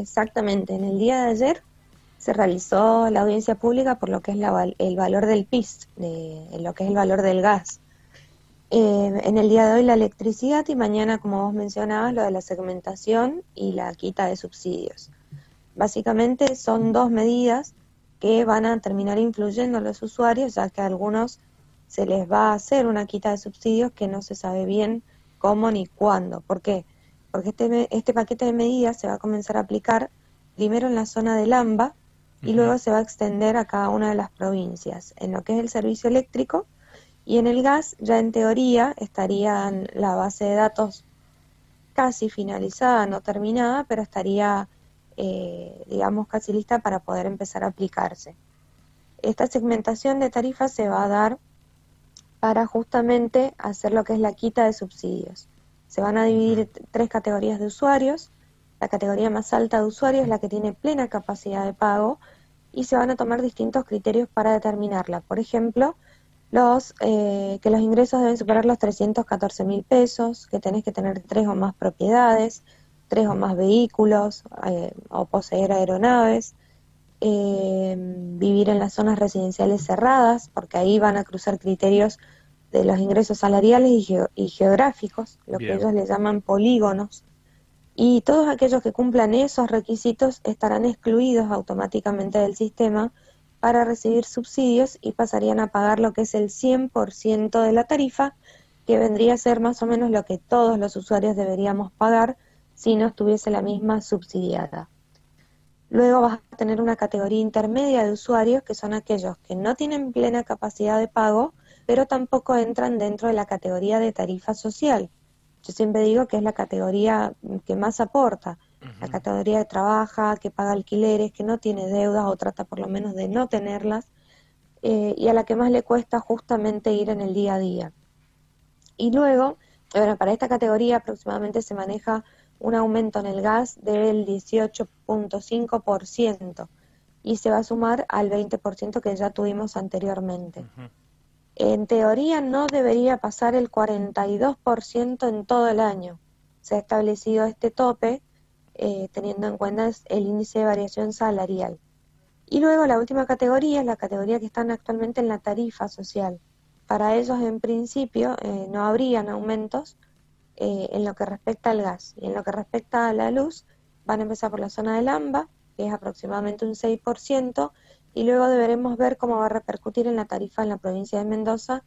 Exactamente, en el día de ayer se realizó la audiencia pública por lo que es el valor del PIS, de, lo que es el valor del gas. Eh, en el día de hoy la electricidad y mañana, como vos mencionabas, lo de la segmentación y la quita de subsidios. Básicamente son dos medidas que van a terminar influyendo en los usuarios, ya que a algunos se les va a hacer una quita de subsidios que no se sabe bien cómo ni cuándo. ¿Por qué? Porque este, este paquete de medidas se va a comenzar a aplicar primero en la zona del AMBA y luego se va a extender a cada una de las provincias. En lo que es el servicio eléctrico y en el gas, ya en teoría estarían la base de datos casi finalizada, no terminada, pero estaría eh, digamos, casi lista para poder empezar a aplicarse. Esta segmentación de tarifas se va a dar para justamente hacer lo que es la quita de subsidios. Se van a dividir tres categorías de usuarios. La categoría más alta de usuarios es la que tiene plena capacidad de pago y se van a tomar distintos criterios para determinarla. Por ejemplo, los eh, que los ingresos deben superar los 314 mil pesos, que tenés que tener tres o más propiedades, tres o más vehículos eh, o poseer aeronaves, eh, vivir en las zonas residenciales cerradas, porque ahí van a cruzar criterios de los ingresos salariales y, geográficos, lo que ellos le llaman polígonos. Y todos aquellos que cumplan esos requisitos estarán excluidos automáticamente del sistema para recibir subsidios y pasarían a pagar lo que es el 100% de la tarifa, que vendría a ser más o menos lo que todos los usuarios deberíamos pagar si no estuviese la misma subsidiada. Luego vas a tener una categoría intermedia de usuarios que son aquellos que no tienen plena capacidad de pago, pero tampoco entran dentro de la categoría de tarifa social. Yo siempre digo que es la categoría que más aporta, la categoría de trabaja, que paga alquileres, que no tiene deudas o trata por lo menos de no tenerlas, eh, y a la que más le cuesta justamente ir en el día a día. Y luego, bueno, para esta categoría aproximadamente se maneja un aumento en el gas del 18.5% y se va a sumar al 20% que ya tuvimos anteriormente. En teoría no debería pasar el 42% en todo el año. Se ha establecido este tope eh, teniendo en cuenta el índice de variación salarial. Y luego la última categoría es la categoría que están actualmente en la tarifa social. Para ellos, en principio, eh, no habrían aumentos, eh, en lo que respecta al gas. Y en lo que respecta a la luz, van a empezar por la zona del AMBA, que es aproximadamente un 6%, y luego deberemos ver cómo va a repercutir en la tarifa en la provincia de Mendoza,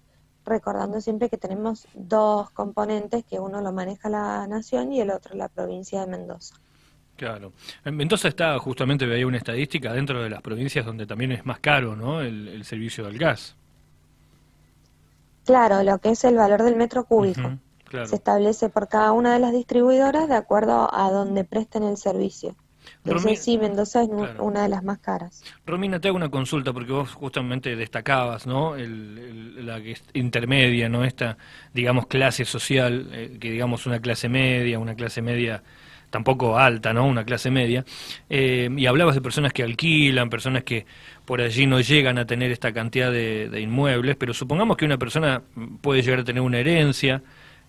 recordando siempre que tenemos dos componentes, que uno lo maneja la nación y el otro la provincia de Mendoza. Claro. En Mendoza está, justamente veía una estadística, dentro de las provincias donde también es más caro ¿no? el, servicio del gas. Claro, lo que es el valor del metro cúbico. Se establece por cada una de las distribuidoras de acuerdo a donde presten el servicio. Entonces sí, Mendoza es una de las más caras. Romina, te hago una consulta porque vos justamente destacabas, ¿no? El, la intermedia, ¿no? Esta, digamos, clase social, eh, que digamos una clase media, una clase media tampoco alta, ¿no? Una clase media. Eh, y hablabas de personas que alquilan, personas que por allí no llegan a tener esta cantidad de, de inmuebles, pero supongamos que una persona puede llegar a tener una herencia,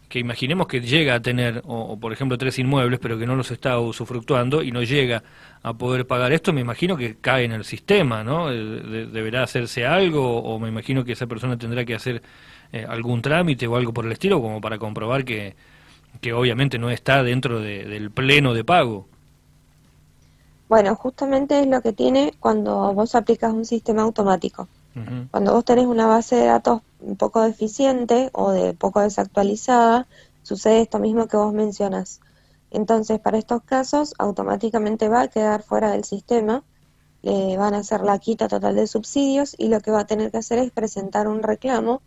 que imaginemos que llega a tener, o, por ejemplo, tres inmuebles, pero que no los está usufructuando y no llega a poder pagar esto, me imagino que cae en el sistema, ¿no? deberá hacerse algo, o me imagino que esa persona tendrá que hacer eh, algún trámite o algo por el estilo, como para comprobar que, que obviamente no está dentro del pleno de pago. Bueno, justamente es lo que tiene cuando vos aplicas un sistema automático. Cuando vos tenés una base de datos poco deficiente o de poco desactualizada, sucede esto mismo que vos mencionas. Entonces, para estos casos, automáticamente va a quedar fuera del sistema, le van a hacer la quita total de subsidios y lo que va a tener que hacer es presentar un reclamo,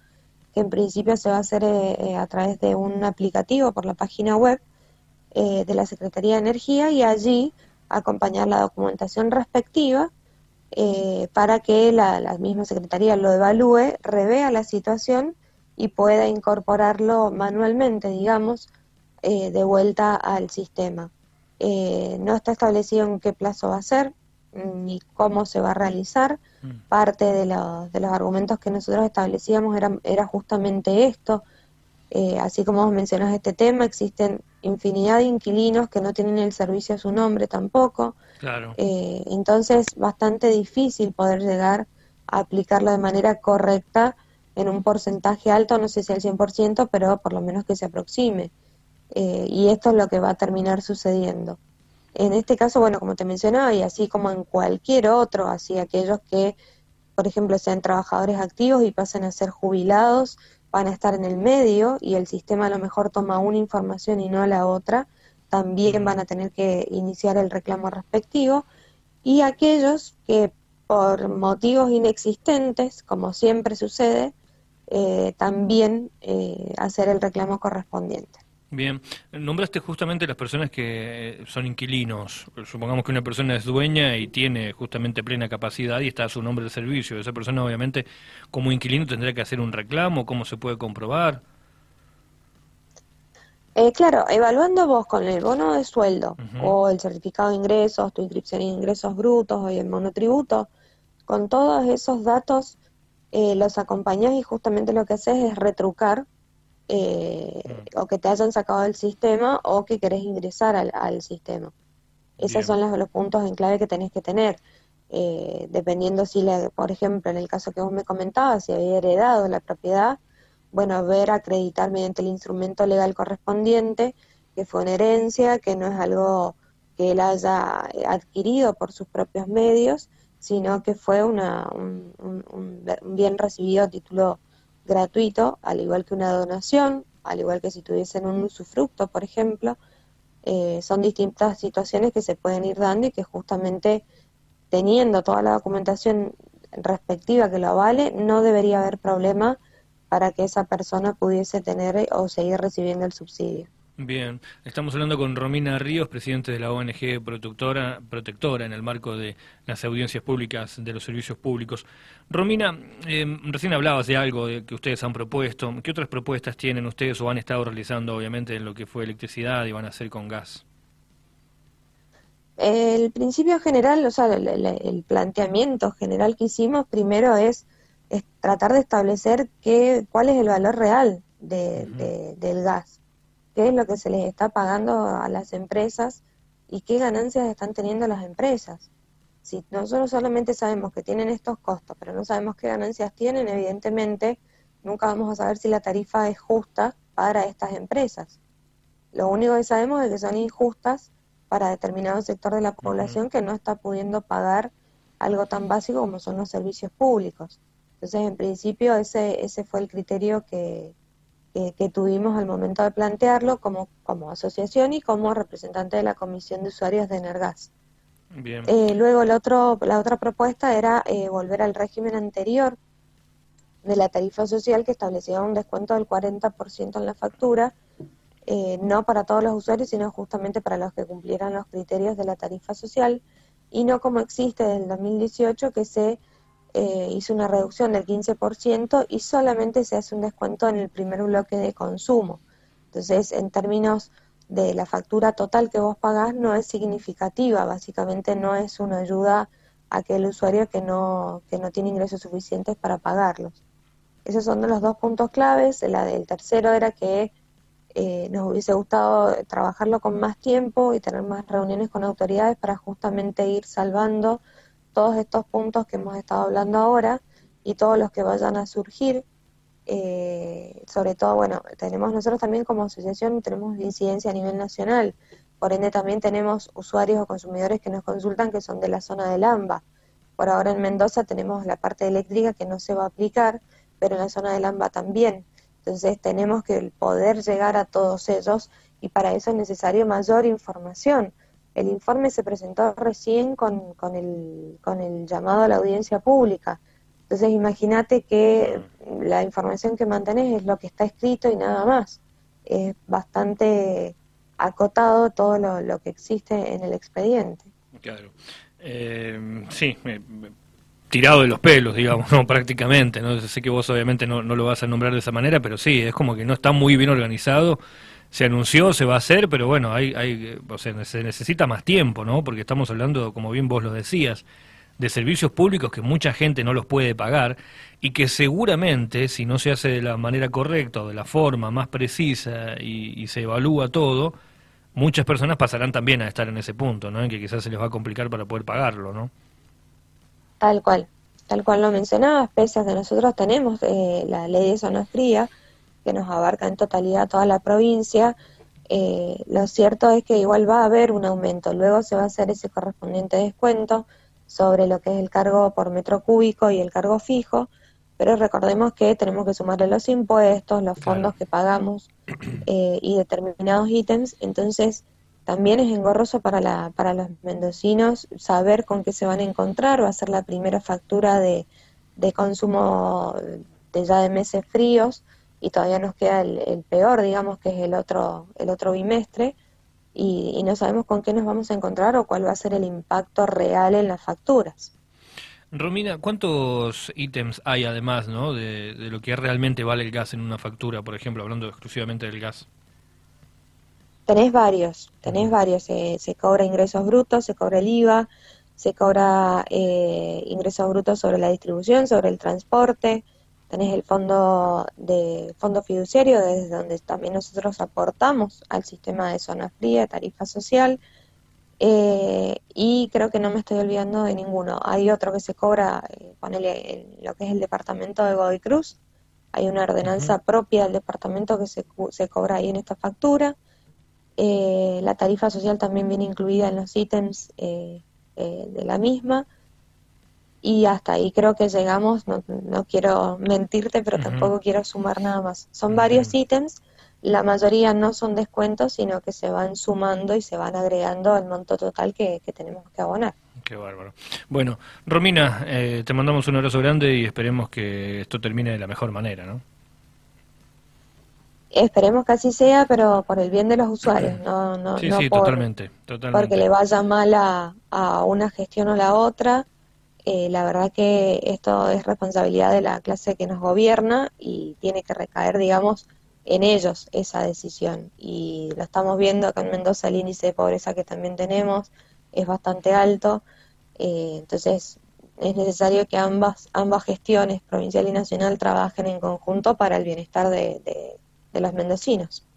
que en principio se va a hacer eh, a través de un aplicativo por la página web eh, de la Secretaría de Energía y allí acompañar la documentación respectiva eh, para que la, misma Secretaría lo evalúe, revea la situación y pueda incorporarlo manualmente, digamos, eh, de vuelta al sistema. Eh, no está establecido en qué plazo va a ser ni cómo se va a realizar. Mm. Parte de, de, los argumentos que nosotros establecíamos era, era justamente esto. así como vos mencionas este tema, existen infinidad de inquilinos que no tienen el servicio a su nombre tampoco. Claro. Eh, entonces, bastante difícil poder llegar a aplicarlo de manera correcta en un porcentaje alto, no sé si al 100%, pero por lo menos que se aproxime. Eh, y esto es lo que va a terminar sucediendo. En este caso, bueno, como te mencionaba, y así como en cualquier otro, así aquellos que, por ejemplo, sean trabajadores activos y pasen a ser jubilados, van a estar en el medio y el sistema a lo mejor toma una información y no la otra, también van a tener que iniciar el reclamo respectivo. Y aquellos que por motivos inexistentes, como siempre sucede, eh, también eh, hacer el reclamo correspondiente. Bien, nombraste justamente las personas que son inquilinos. Supongamos que una persona es dueña y tiene justamente plena capacidad y está a su nombre de servicio. Esa persona, obviamente, como inquilino tendrá que hacer un reclamo. ¿Cómo se puede comprobar? Eh, claro, evaluando vos con el bono de sueldo o el certificado de ingresos, tu inscripción en ingresos brutos o el monotributo, con todos esos datos eh, los acompañás y justamente lo que haces es retrucar eh, o que te hayan sacado del sistema o que querés ingresar al, sistema. Esos son los, puntos en clave que tenés que tener. Eh, dependiendo si, por ejemplo, en el caso que vos me comentabas, si había heredado la propiedad, bueno, ver acreditar mediante el instrumento legal correspondiente que fue una herencia, que no es algo que él haya adquirido por sus propios medios, sino que fue una, un, un bien recibido a título gratuito, al igual que una donación, al igual que si tuviesen un usufructo, por ejemplo. Eh, son distintas situaciones que se pueden ir dando y que justamente teniendo toda la documentación respectiva que lo avale, no debería haber problema para que esa persona pudiese tener o seguir recibiendo el subsidio. Bien, estamos hablando con Romina Ríos, presidente de la ONG Protectora, Protectora en el marco de las audiencias públicas de los servicios públicos. Romina, eh, recién hablabas de algo que ustedes han propuesto. ¿Qué otras propuestas tienen ustedes o han estado realizando, obviamente, en lo que fue electricidad y van a hacer con gas? El principio general, o sea, el, planteamiento general que hicimos primero es, tratar de establecer qué, cuál es el valor real del gas qué es lo que se les está pagando a las empresas y qué ganancias están teniendo las empresas. Si nosotros solamente sabemos que tienen estos costos, pero no sabemos qué ganancias tienen, evidentemente nunca vamos a saber si la tarifa es justa para estas empresas. Lo único que sabemos es que son injustas para determinado sector de la población que no está pudiendo pagar algo tan básico como son los servicios públicos. Entonces, en principio, ese, ese fue el criterio que, que tuvimos al momento de plantearlo como, como asociación y como representante de la Comisión de Usuarios de Energas. Eh, luego el otro, la otra propuesta era eh, volver al régimen anterior de la tarifa social que establecía un descuento del 40% en la factura, eh, no para todos los usuarios, sino justamente para los que cumplieran los criterios de la tarifa social, y no como existe desde el 2018 que se eh, hizo una reducción del 15% y solamente se hace un descuento en el primer bloque de consumo. Entonces, en términos de la factura total que vos pagás, no es significativa, básicamente no es una ayuda a aquel usuario que no, que no tiene ingresos suficientes para pagarlos. Esos son los dos puntos claves. La del tercero era que eh, nos hubiese gustado trabajarlo con más tiempo y tener más reuniones con autoridades para justamente ir salvando todos estos puntos que hemos estado hablando ahora y todos los que vayan a surgir. Eh, sobre todo, bueno, tenemos nosotros también como asociación, tenemos incidencia a nivel nacional, por ende también tenemos usuarios o consumidores que nos consultan que son de la zona del AMBA. Por ahora en Mendoza tenemos la parte eléctrica que no se va a aplicar, pero en la zona del AMBA también. Entonces tenemos que poder llegar a todos ellos y para eso es necesario mayor información el informe se presentó recién con, con, el, con el llamado a la audiencia pública. Entonces imagínate que la información que mantenés es lo que está escrito y nada más. Es bastante acotado todo lo, que existe en el expediente. Claro. Eh, sí, tirado de los pelos, digamos, no prácticamente. ¿no? Sé que vos obviamente no lo vas a nombrar de esa manera, pero sí, es como que no está muy bien organizado se anunció, se va a hacer, pero bueno, hay, hay, o sea, se necesita más tiempo, ¿no? Porque estamos hablando, como bien vos lo decías, de servicios públicos que mucha gente no los puede pagar y que seguramente, si no se hace de la manera correcta o de la forma más precisa y, se evalúa todo, muchas personas pasarán también a estar en ese punto, ¿no? En que quizás se les va a complicar para poder pagarlo, ¿no? Tal cual, tal cual lo mencionabas, pese a que nosotros tenemos eh, la ley de zona fría, que nos abarca en totalidad toda la provincia, eh, lo cierto es que igual va a haber un aumento, luego se va a hacer ese correspondiente descuento sobre lo que es el cargo por metro cúbico y el cargo fijo, pero recordemos que tenemos que sumarle los impuestos, los fondos que pagamos eh, y determinados ítems, entonces también es engorroso para, la, para los mendocinos saber con qué se van a encontrar, va a ser la primera factura de, de consumo de ya de meses fríos, y todavía nos queda el, peor, digamos, que es el otro, el otro bimestre, y, no sabemos con qué nos vamos a encontrar o cuál va a ser el impacto real en las facturas. Romina, ¿cuántos ítems hay además ¿no? de, lo que realmente vale el gas en una factura, por ejemplo, hablando exclusivamente del gas? Tenés varios, tenés varios. se cobra ingresos brutos, se cobra el IVA, se cobra eh, ingresos brutos sobre la distribución, sobre el transporte, tenés el fondo de fondo fiduciario desde donde también nosotros aportamos al sistema de zona fría, tarifa social eh, y creo que no me estoy olvidando de ninguno. Hay otro que se cobra, eh, ponele lo que es el departamento de Godoy Cruz, hay una ordenanza propia del departamento que se, se cobra ahí en esta factura. Eh, la tarifa social también viene incluida en los ítems de la misma y hasta ahí creo que llegamos, no, no quiero mentirte, pero tampoco quiero sumar nada más. Son varios ítems, la mayoría no son descuentos, sino que se van sumando y se van agregando al monto total que, tenemos que abonar. Qué bárbaro. Bueno, Romina, eh, te mandamos un abrazo grande y esperemos que esto termine de la mejor manera, ¿no? Esperemos que así sea, pero por el bien de los usuarios, no, no, sí, sí, totalmente, totalmente. Porque le vaya mal a, a una gestión o la otra eh, la verdad que esto es responsabilidad de la clase que nos gobierna y tiene que recaer, digamos, en ellos esa decisión. Y lo estamos viendo acá en Mendoza, el índice de pobreza que también tenemos es bastante alto. Eh, entonces, es necesario que ambas, ambas gestiones, provincial y nacional, trabajen en conjunto para el bienestar de los mendocinos.